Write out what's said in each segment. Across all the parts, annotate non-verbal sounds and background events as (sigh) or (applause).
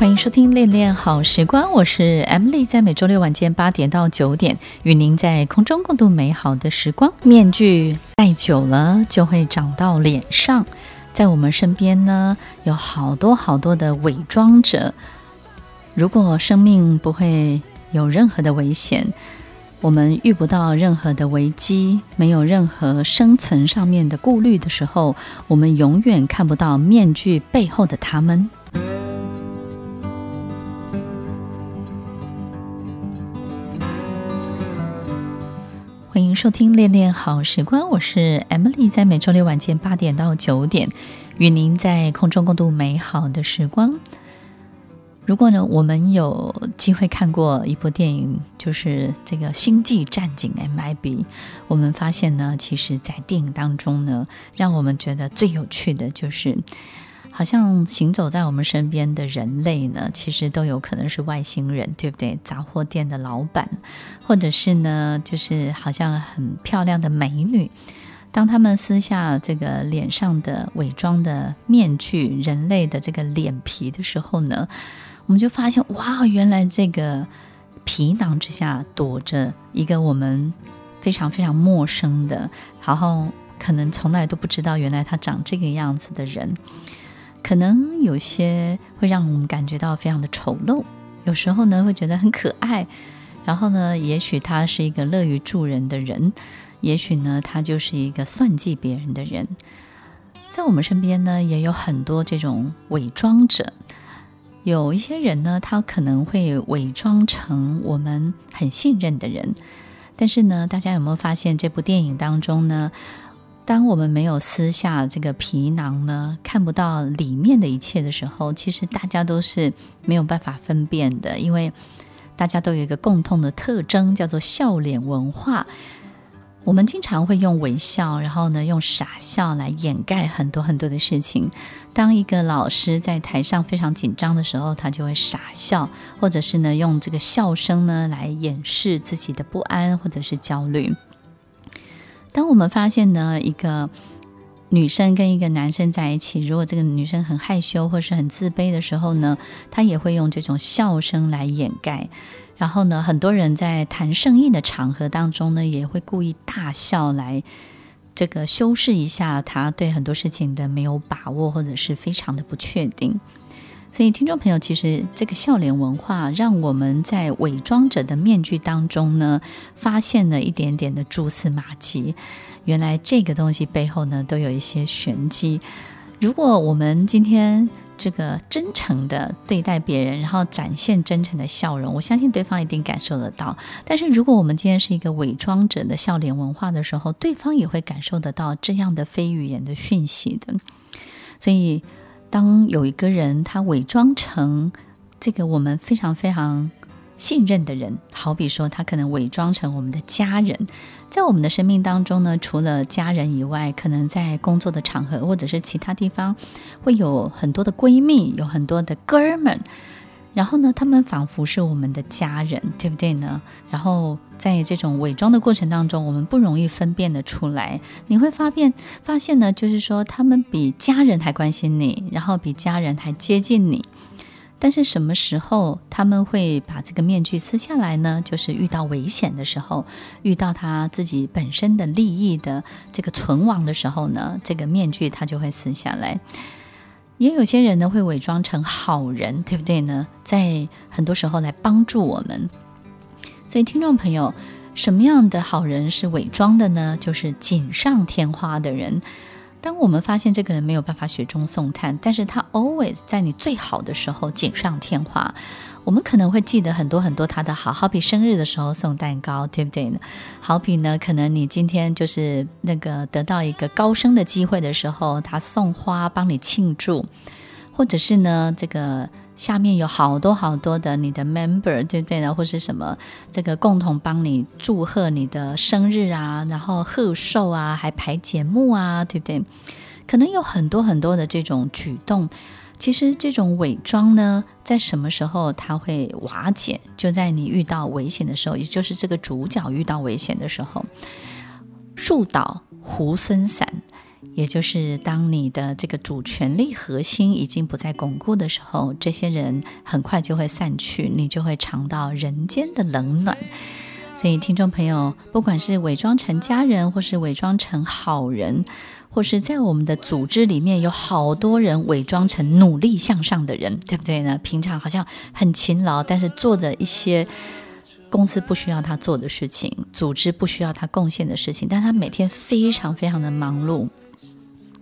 欢迎收听《恋恋好时光》，我是 Emily，在每周六晚间八点到九点，与您在空中共度美好的时光。面具戴久了就会长到脸上，在我们身边呢，有好多好多的伪装者。如果生命不会有任何的危险，我们遇不到任何的危机，没有任何生存上面的顾虑的时候，我们永远看不到面具背后的他们。收听《恋恋好时光》，我是 Emily，在每周六晚间八点到九点，与您在空中共度美好的时光。如果呢，我们有机会看过一部电影，就是这个《星际战警》MIB，我们发现呢，其实，在电影当中呢，让我们觉得最有趣的就是。好像行走在我们身边的人类呢，其实都有可能是外星人，对不对？杂货店的老板，或者是呢，就是好像很漂亮的美女。当他们撕下这个脸上的伪装的面具，人类的这个脸皮的时候呢，我们就发现，哇，原来这个皮囊之下躲着一个我们非常非常陌生的，然后可能从来都不知道，原来他长这个样子的人。可能有些会让我们感觉到非常的丑陋，有时候呢会觉得很可爱，然后呢，也许他是一个乐于助人的人，也许呢他就是一个算计别人的人。在我们身边呢也有很多这种伪装者，有一些人呢他可能会伪装成我们很信任的人，但是呢，大家有没有发现这部电影当中呢？当我们没有撕下这个皮囊呢，看不到里面的一切的时候，其实大家都是没有办法分辨的，因为大家都有一个共同的特征，叫做笑脸文化。我们经常会用微笑，然后呢，用傻笑来掩盖很多很多的事情。当一个老师在台上非常紧张的时候，他就会傻笑，或者是呢，用这个笑声呢来掩饰自己的不安或者是焦虑。当我们发现呢，一个女生跟一个男生在一起，如果这个女生很害羞或是很自卑的时候呢，她也会用这种笑声来掩盖。然后呢，很多人在谈生意的场合当中呢，也会故意大笑来这个修饰一下他对很多事情的没有把握，或者是非常的不确定。所以，听众朋友，其实这个笑脸文化，让我们在伪装者的面具当中呢，发现了一点点的蛛丝马迹。原来这个东西背后呢，都有一些玄机。如果我们今天这个真诚的对待别人，然后展现真诚的笑容，我相信对方一定感受得到。但是，如果我们今天是一个伪装者的笑脸文化的时候，对方也会感受得到这样的非语言的讯息的。所以。当有一个人他伪装成这个我们非常非常信任的人，好比说他可能伪装成我们的家人，在我们的生命当中呢，除了家人以外，可能在工作的场合或者是其他地方，会有很多的闺蜜，有很多的哥们。然后呢，他们仿佛是我们的家人，对不对呢？然后在这种伪装的过程当中，我们不容易分辨得出来。你会发现，发现呢，就是说他们比家人还关心你，然后比家人还接近你。但是什么时候他们会把这个面具撕下来呢？就是遇到危险的时候，遇到他自己本身的利益的这个存亡的时候呢，这个面具他就会撕下来。也有些人呢会伪装成好人，对不对呢？在很多时候来帮助我们。所以，听众朋友，什么样的好人是伪装的呢？就是锦上添花的人。当我们发现这个人没有办法雪中送炭，但是他 always 在你最好的时候锦上添花。我们可能会记得很多很多他的好，好比生日的时候送蛋糕，对不对呢？好比呢，可能你今天就是那个得到一个高升的机会的时候，他送花帮你庆祝，或者是呢，这个下面有好多好多的你的 member，对不对呢？或是什么这个共同帮你祝贺你的生日啊，然后贺寿啊，还排节目啊，对不对？可能有很多很多的这种举动。其实这种伪装呢，在什么时候它会瓦解？就在你遇到危险的时候，也就是这个主角遇到危险的时候。树倒猢狲散。也就是当你的这个主权力核心已经不再巩固的时候，这些人很快就会散去，你就会尝到人间的冷暖。所以，听众朋友，不管是伪装成家人，或是伪装成好人，或是在我们的组织里面有好多人伪装成努力向上的人，对不对呢？平常好像很勤劳，但是做着一些公司不需要他做的事情，组织不需要他贡献的事情，但他每天非常非常的忙碌。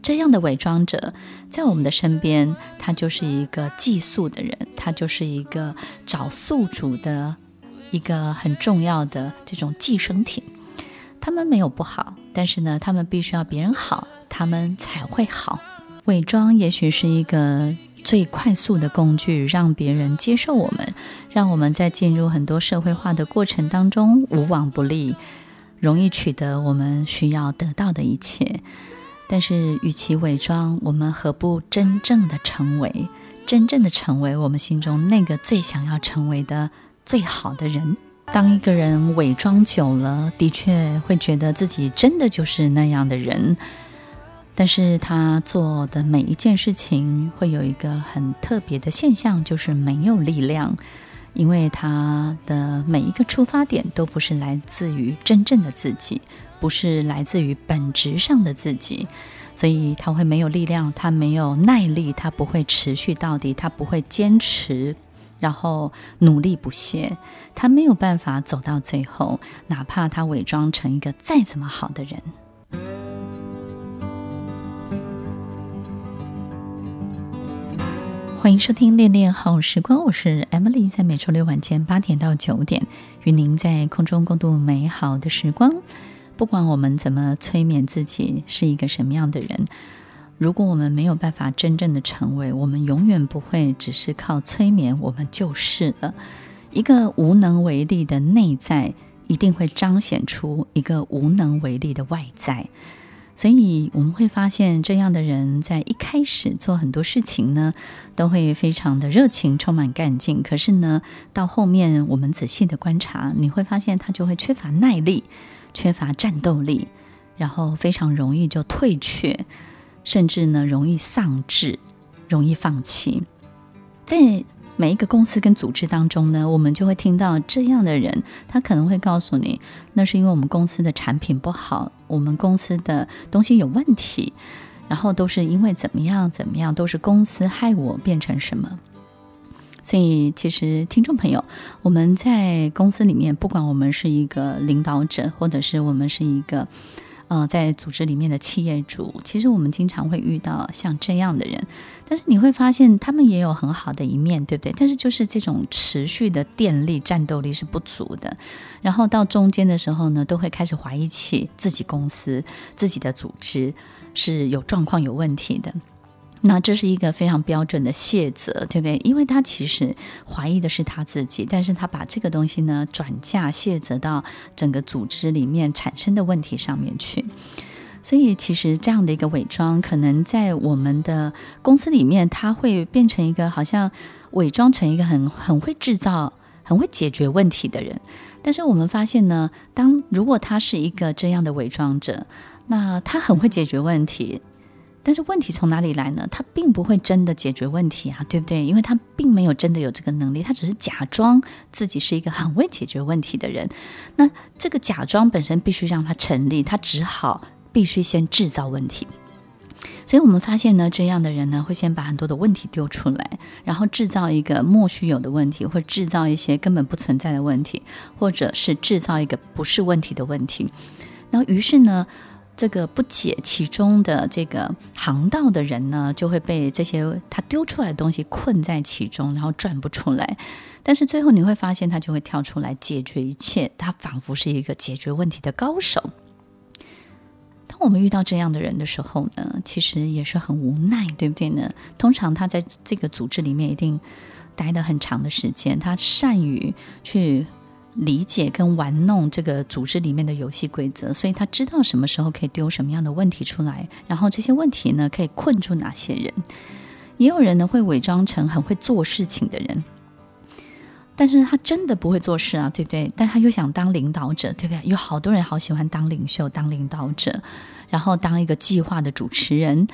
这样的伪装者在我们的身边，他就是一个寄宿的人，他就是一个找宿主的一个很重要的这种寄生体。他们没有不好，但是呢，他们必须要别人好，他们才会好。伪装也许是一个最快速的工具，让别人接受我们，让我们在进入很多社会化的过程当中无往不利，容易取得我们需要得到的一切。但是，与其伪装，我们何不真正的成为，真正的成为我们心中那个最想要成为的最好的人？当一个人伪装久了，的确会觉得自己真的就是那样的人，但是他做的每一件事情会有一个很特别的现象，就是没有力量，因为他的每一个出发点都不是来自于真正的自己。不是来自于本质上的自己，所以他会没有力量，他没有耐力，他不会持续到底，他不会坚持，然后努力不懈，他没有办法走到最后，哪怕他伪装成一个再怎么好的人。欢迎收听《恋恋好时光》，我是 Emily，在每周六晚间八点到九点，与您在空中共度美好的时光。不管我们怎么催眠自己是一个什么样的人，如果我们没有办法真正的成为，我们永远不会只是靠催眠，我们就是了。一个无能为力的内在，一定会彰显出一个无能为力的外在。所以我们会发现，这样的人在一开始做很多事情呢，都会非常的热情，充满干劲。可是呢，到后面我们仔细的观察，你会发现他就会缺乏耐力。缺乏战斗力，然后非常容易就退却，甚至呢容易丧志，容易放弃。在每一个公司跟组织当中呢，我们就会听到这样的人，他可能会告诉你，那是因为我们公司的产品不好，我们公司的东西有问题，然后都是因为怎么样怎么样，都是公司害我变成什么。所以，其实听众朋友，我们在公司里面，不管我们是一个领导者，或者是我们是一个，呃，在组织里面的企业主，其实我们经常会遇到像这样的人。但是你会发现，他们也有很好的一面，对不对？但是就是这种持续的电力、战斗力是不足的。然后到中间的时候呢，都会开始怀疑起自己公司、自己的组织是有状况、有问题的。那这是一个非常标准的卸责，对不对？因为他其实怀疑的是他自己，但是他把这个东西呢转嫁卸责到整个组织里面产生的问题上面去。所以其实这样的一个伪装，可能在我们的公司里面，他会变成一个好像伪装成一个很很会制造、很会解决问题的人。但是我们发现呢，当如果他是一个这样的伪装者，那他很会解决问题。但是问题从哪里来呢？他并不会真的解决问题啊，对不对？因为他并没有真的有这个能力，他只是假装自己是一个很会解决问题的人。那这个假装本身必须让他成立，他只好必须先制造问题。所以我们发现呢，这样的人呢，会先把很多的问题丢出来，然后制造一个莫须有的问题，或制造一些根本不存在的问题，或者是制造一个不是问题的问题。然后于是呢，这个不解其中的这个航道的人呢，就会被这些他丢出来的东西困在其中，然后转不出来。但是最后你会发现，他就会跳出来解决一切，他仿佛是一个解决问题的高手。当我们遇到这样的人的时候呢，其实也是很无奈，对不对呢？通常他在这个组织里面一定待了很长的时间，他善于去理解跟玩弄这个组织里面的游戏规则，所以他知道什么时候可以丢什么样的问题出来，然后这些问题呢可以困住哪些人。也有人呢会伪装成很会做事情的人。但是他真的不会做事啊，对不对？但他又想当领导者，对不对？有好多人好喜欢当领袖、当领导者，然后当一个计划的主持人。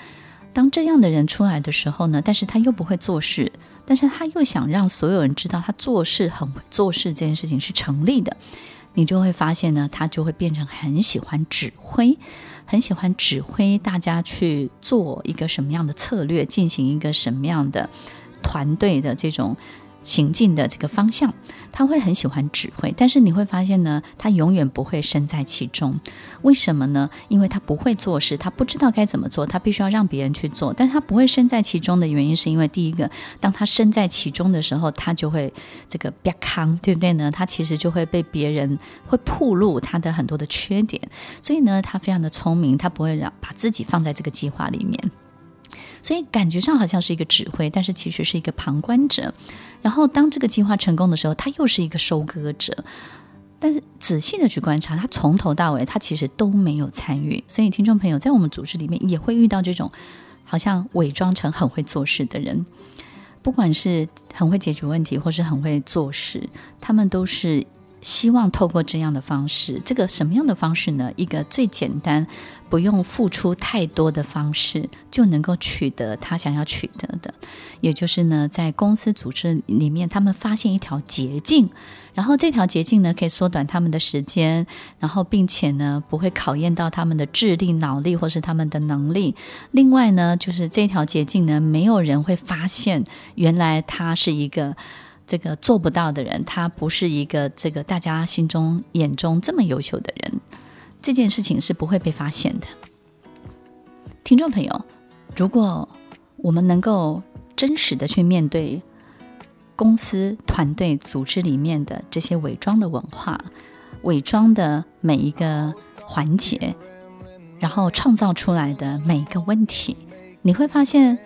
当这样的人出来的时候呢，但是他又不会做事，但是他又想让所有人知道他做事很会做事，这件事情是成立的。你就会发现呢，他就会变成很喜欢指挥，很喜欢指挥大家去做一个什么样的策略，进行一个什么样的团队的这种。行进的这个方向，他会很喜欢指挥，但是你会发现呢，他永远不会身在其中。为什么呢？因为他不会做事，他不知道该怎么做，他必须要让别人去做。但他不会身在其中的原因，是因为第一个，当他身在其中的时候，他就会这个别康，对不对呢？他其实就会被别人会暴露他的很多的缺点，所以呢，他非常的聪明，他不会让把自己放在这个计划里面。所以感觉上好像是一个指挥，但是其实是一个旁观者。然后当这个计划成功的时候，他又是一个收割者。但是仔细的去观察，他从头到尾他其实都没有参与。所以听众朋友在我们组织里面也会遇到这种好像伪装成很会做事的人，不管是很会解决问题，或是很会做事，他们都是。希望透过这样的方式，这个什么样的方式呢？一个最简单，不用付出太多的方式，就能够取得他想要取得的。也就是呢，在公司组织里面，他们发现一条捷径，然后这条捷径呢，可以缩短他们的时间，然后并且呢，不会考验到他们的智力、脑力或是他们的能力。另外呢，就是这条捷径呢，没有人会发现，原来他是一个。这个做不到的人，他不是一个这个大家心中眼中这么优秀的人，这件事情是不会被发现的。听众朋友，如果我们能够真实的去面对公司、团队、组织里面的这些伪装的文化、伪装的每一个环节，然后创造出来的每一个问题，你会发现，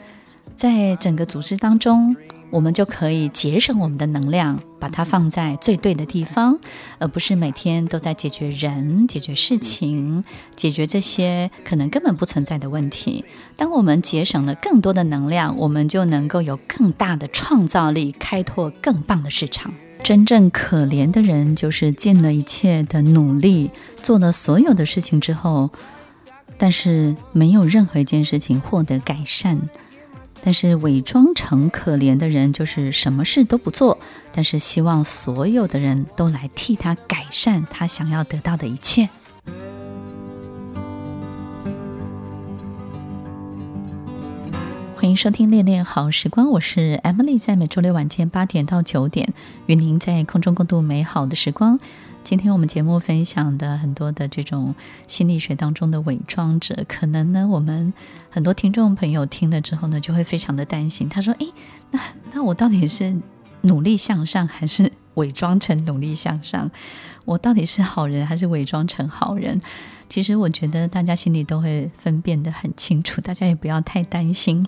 在整个组织当中。我们就可以节省我们的能量，把它放在最对的地方，而不是每天都在解决人、解决事情、解决这些可能根本不存在的问题。当我们节省了更多的能量，我们就能够有更大的创造力，开拓更棒的市场。真正可怜的人，就是尽了一切的努力，做了所有的事情之后，但是没有任何一件事情获得改善。但是伪装成可怜的人，就是什么事都不做，但是希望所有的人都来替他改善他想要得到的一切。欢迎收听《恋恋好时光》，我是 Emily，在每周六晚间八点到九点，与您在空中共度美好的时光。今天我们节目分享的很多的这种心理学当中的伪装者，可能呢，我们很多听众朋友听了之后呢，就会非常的担心。他说：“诶，那那我到底是努力向上，还是伪装成努力向上？我到底是好人，还是伪装成好人？”其实我觉得大家心里都会分辨得很清楚，大家也不要太担心。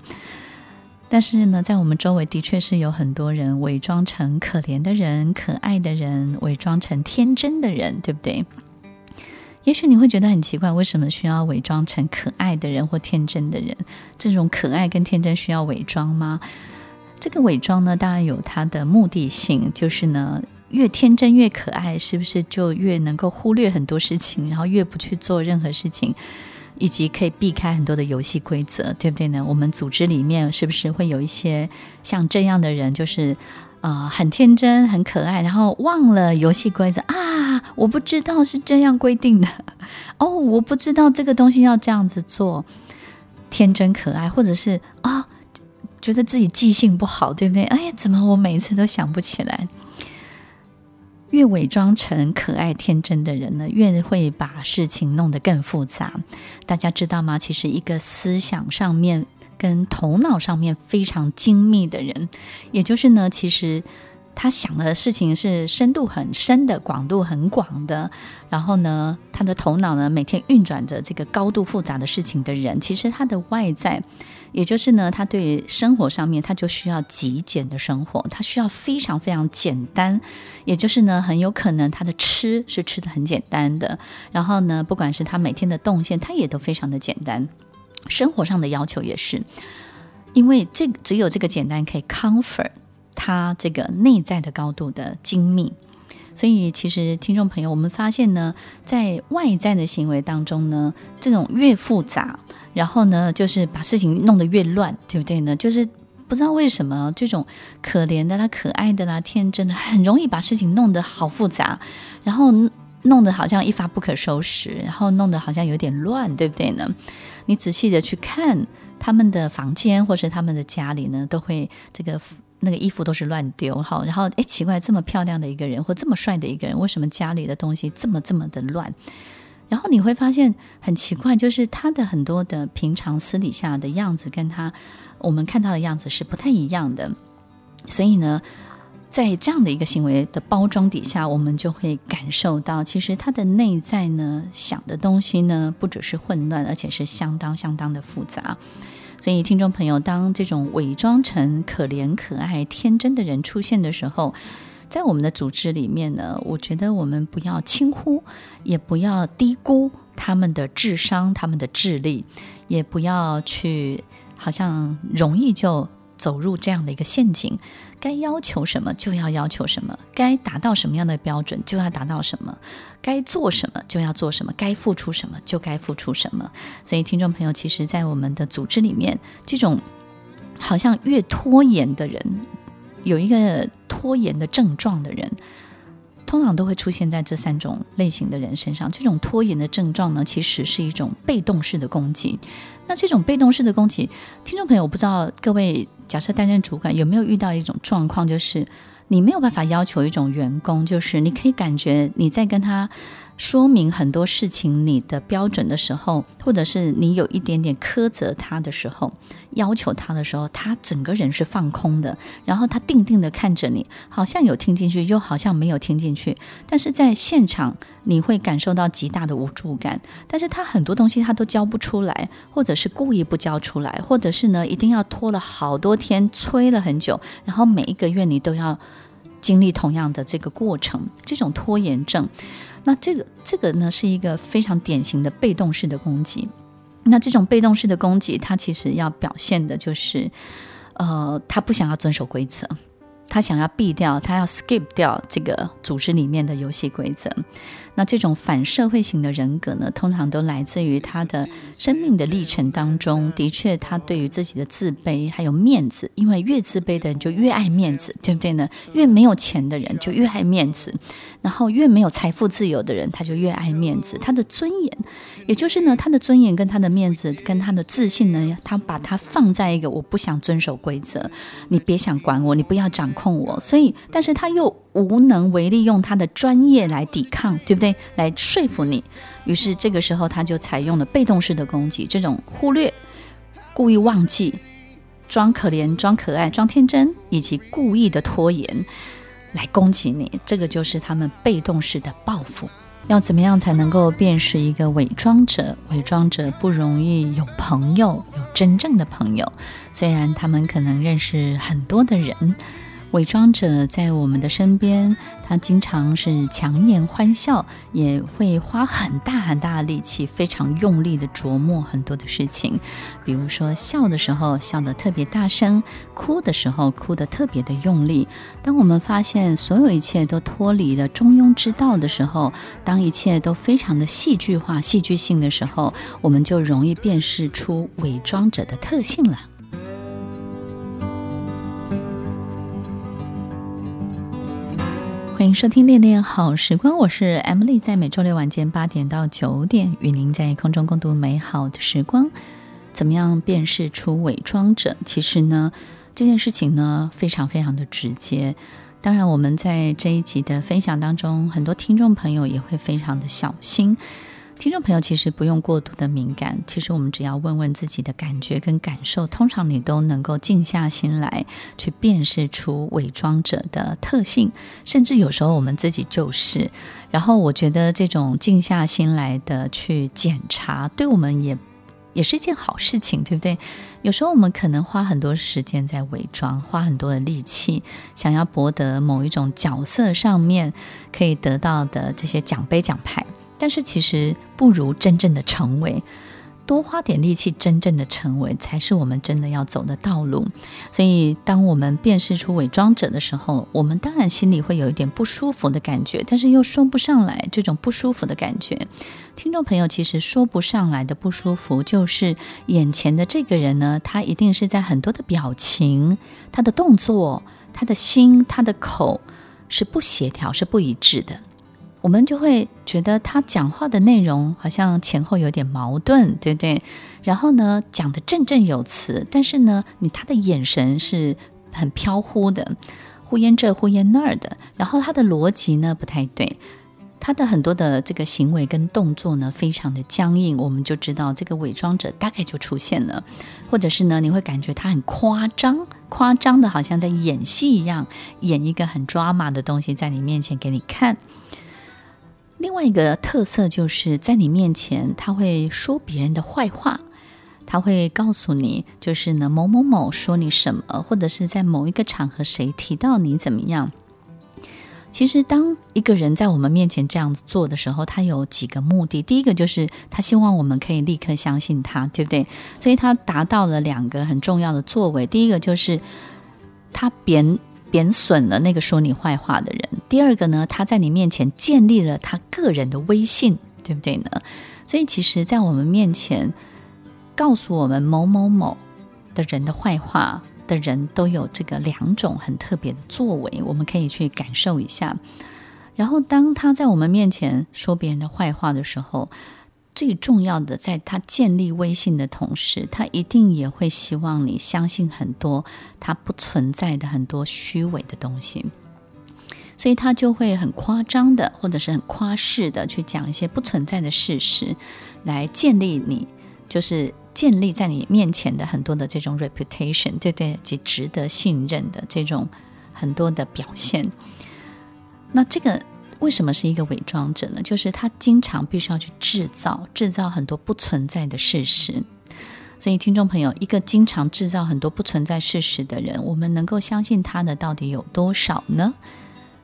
但是呢，在我们周围的确是有很多人伪装成可怜的人、可爱的人，伪装成天真的人，对不对？也许你会觉得很奇怪，为什么需要伪装成可爱的人或天真的人？这种可爱跟天真需要伪装吗？这个伪装呢，当然有它的目的性，就是呢，越天真越可爱，是不是就越能够忽略很多事情，然后越不去做任何事情？以及可以避开很多的游戏规则，对不对呢？我们组织里面是不是会有一些像这样的人，就是呃很天真、很可爱，然后忘了游戏规则啊？我不知道是这样规定的 (laughs) 哦，我不知道这个东西要这样子做，天真可爱，或者是啊、觉得自己记性不好，对不对？哎呀，怎么我每次都想不起来？越伪装成可爱天真的人呢，越会把事情弄得更复杂。大家知道吗？其实一个思想上面跟头脑上面非常精密的人，也就是呢，其实他想的事情是深度很深的、广度很广的。然后呢，他的头脑呢，每天运转着这个高度复杂的事情的人，其实他的外在，也就是呢，他对于生活上面，他就需要极简的生活，他需要非常非常简单。也就是呢，很有可能他的吃是吃的很简单的。然后呢，不管是他每天的动线，他也都非常的简单。生活上的要求也是，因为这只有这个简单可以 comfort。他这个内在的高度的精密，所以其实听众朋友，我们发现呢，在外在的行为当中呢，这种越复杂，然后呢，就是把事情弄得越乱，对不对呢？就是不知道为什么这种可怜的啦、可爱的啦、天真的，很容易把事情弄得好复杂，然后弄得好像一发不可收拾，然后弄得好像有点乱，对不对呢？你仔细的去看他们的房间或是他们的家里呢，都会这个。那个衣服都是乱丢，好，然后哎，奇怪，这么漂亮的一个人或这么帅的一个人，为什么家里的东西这么这么的乱？然后你会发现很奇怪，就是他的很多的平常私底下的样子，跟他我们看到的样子是不太一样的。所以呢，在这样的一个行为的包装底下，我们就会感受到，其实他的内在呢，想的东西呢，不只是混乱，而且是相当相当的复杂。所以，听众朋友，当这种伪装成可怜、可爱、天真的人出现的时候，在我们的组织里面呢，我觉得我们不要轻忽，也不要低估他们的智商、他们的智力，也不要去好像容易就。走入这样的一个陷阱，该要求什么就要要求什么，该达到什么样的标准就要达到什么，该做什么就要做什么，该付出什么就该付出什么。所以，听众朋友，其实，在我们的组织里面，这种好像越拖延的人，有一个拖延的症状的人。通常都会出现在这三种类型的人身上。这种拖延的症状呢，其实是一种被动式的攻击。那这种被动式的攻击，听众朋友，我不知道各位假设担任主管有没有遇到一种状况，就是你没有办法要求一种员工，就是你可以感觉你在跟他。说明很多事情你的标准的时候，或者是你有一点点苛责他的时候，要求他的时候，他整个人是放空的，然后他定定的看着你，好像有听进去，又好像没有听进去。但是在现场你会感受到极大的无助感，但是他很多东西他都交不出来，或者是故意不交出来，或者是呢一定要拖了好多天，催了很久，然后每一个月你都要经历同样的这个过程，这种拖延症。那这个这个呢，是一个非常典型的被动式的攻击。那这种被动式的攻击，它其实要表现的就是，呃，他不想要遵守规则。他想要避掉，他要 skip 掉这个组织里面的游戏规则。那这种反社会型的人格呢，通常都来自于他的生命的历程当中。的确，他对于自己的自卑还有面子，因为越自卑的人就越爱面子，对不对呢？越没有钱的人就越爱面子，然后越没有财富自由的人，他就越爱面子。他的尊严，也就是呢，他的尊严跟他的面子跟他的自信呢，他把它放在一个我不想遵守规则，你别想管我，你不要掌。控我，所以，但是他又无能为力，用他的专业来抵抗，对不对？来说服你。于是这个时候，他就采用了被动式的攻击，这种忽略、故意忘记、装可怜、装可爱、装天真，以及故意的拖延来攻击你。这个就是他们被动式的报复。要怎么样才能够辨识一个伪装者？伪装者不容易有朋友，有真正的朋友，虽然他们可能认识很多的人。伪装者在我们的身边，他经常是强颜欢笑，也会花很大很大的力气，非常用力的琢磨很多的事情。比如说，笑的时候笑得特别大声，哭的时候哭得特别的用力。当我们发现所有一切都脱离了中庸之道的时候，当一切都非常的戏剧化、戏剧性的时候，我们就容易辨识出伪装者的特性了。欢迎收听《恋恋好时光》，我是 Emily，在每周六晚间八点到九点，与您在空中共度美好的时光。怎么样辨识出伪装者？其实呢，这件事情呢，非常非常的直接。当然，我们在这一集的分享当中，很多听众朋友也会非常的小心。听众朋友，其实不用过度的敏感，其实我们只要问问自己的感觉跟感受，通常你都能够静下心来去辨识出伪装者的特性，甚至有时候我们自己就是。然后我觉得这种静下心来的去检查，对我们也也是一件好事情，对不对？有时候我们可能花很多时间在伪装，花很多的力气，想要博得某一种角色上面可以得到的这些奖杯奖牌。但是其实不如真正的成为，多花点力气，真正的成为才是我们真的要走的道路。所以，当我们辨识出伪装者的时候，我们当然心里会有一点不舒服的感觉，但是又说不上来这种不舒服的感觉。听众朋友，其实说不上来的不舒服，就是眼前的这个人呢，他一定是在很多的表情、他的动作、他的心、他的口是不协调、是不一致的。我们就会觉得他讲话的内容好像前后有点矛盾，对不对？然后呢，讲得振振有词，但是呢，你他的眼神是很飘忽的，忽焉这忽焉那儿的。然后他的逻辑呢不太对，他的很多的这个行为跟动作呢非常的僵硬，我们就知道这个伪装者大概就出现了，或者是呢，你会感觉他很夸张，夸张的好像在演戏一样，演一个很 drama 的东西在你面前给你看。另外一个特色就是在你面前，他会说别人的坏话，他会告诉你，就是呢某某某说你什么，或者是在某一个场合谁提到你怎么样。其实，当一个人在我们面前这样子做的时候，他有几个目的。第一个就是他希望我们可以立刻相信他，对不对？所以他达到了两个很重要的作为。第一个就是他贬。贬损了那个说你坏话的人。第二个呢，他在你面前建立了他个人的威信，对不对呢？所以，其实，在我们面前告诉我们某某某的人的坏话的人，都有这个两种很特别的作为，我们可以去感受一下。然后，当他在我们面前说别人的坏话的时候，最重要的，在他建立威信的同时，他一定也会希望你相信很多他不存在的很多虚伪的东西，所以他就会很夸张的，或者是很夸饰的去讲一些不存在的事实，来建立你，就是建立在你面前的很多的这种 reputation，对不对？及值得信任的这种很多的表现。那这个。为什么是一个伪装者呢？就是他经常必须要去制造、制造很多不存在的事实。所以，听众朋友，一个经常制造很多不存在事实的人，我们能够相信他的到底有多少呢？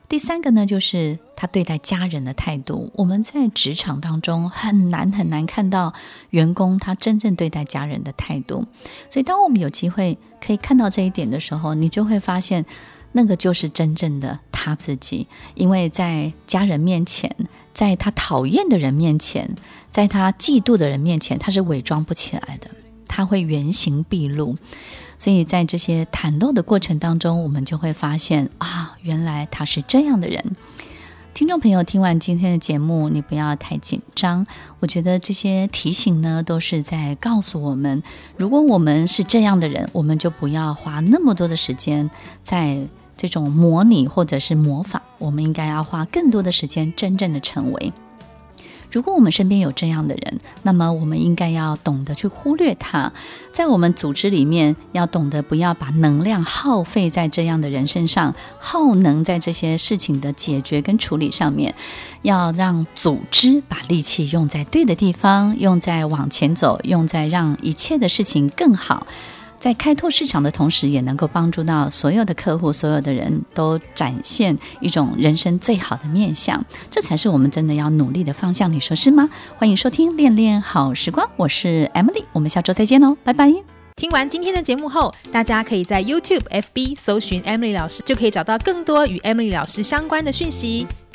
第三个呢，就是他对待家人的态度。我们在职场当中很难很难看到员工他真正对待家人的态度。所以，当我们有机会可以看到这一点的时候，你就会发现。那个就是真正的他自己，因为在家人面前，在他讨厌的人面前，在他嫉妒的人面前，他是伪装不起来的，他会原形毕露。所以在这些袒露的过程当中，我们就会发现啊，原来他是这样的人。听众朋友，听完今天的节目，你不要太紧张。我觉得这些提醒呢，都是在告诉我们，如果我们是这样的人，我们就不要花那么多的时间在。这种模拟或者是模仿，我们应该要花更多的时间真正的成为。如果我们身边有这样的人，那么我们应该要懂得去忽略他。在我们组织里面，要懂得不要把能量耗费在这样的人身上，耗能在这些事情的解决跟处理上面。要让组织把力气用在对的地方，用在往前走，用在让一切的事情更好。在开拓市场的同时，也能够帮助到所有的客户，所有的人都展现一种人生最好的面向，这才是我们真的要努力的方向。你说是吗？欢迎收听《恋恋好时光》，我是 Emily，我们下周再见哦，拜拜。听完今天的节目后，大家可以在 YouTube、FB 搜寻 Emily 老师，就可以找到更多与 Emily 老师相关的讯息。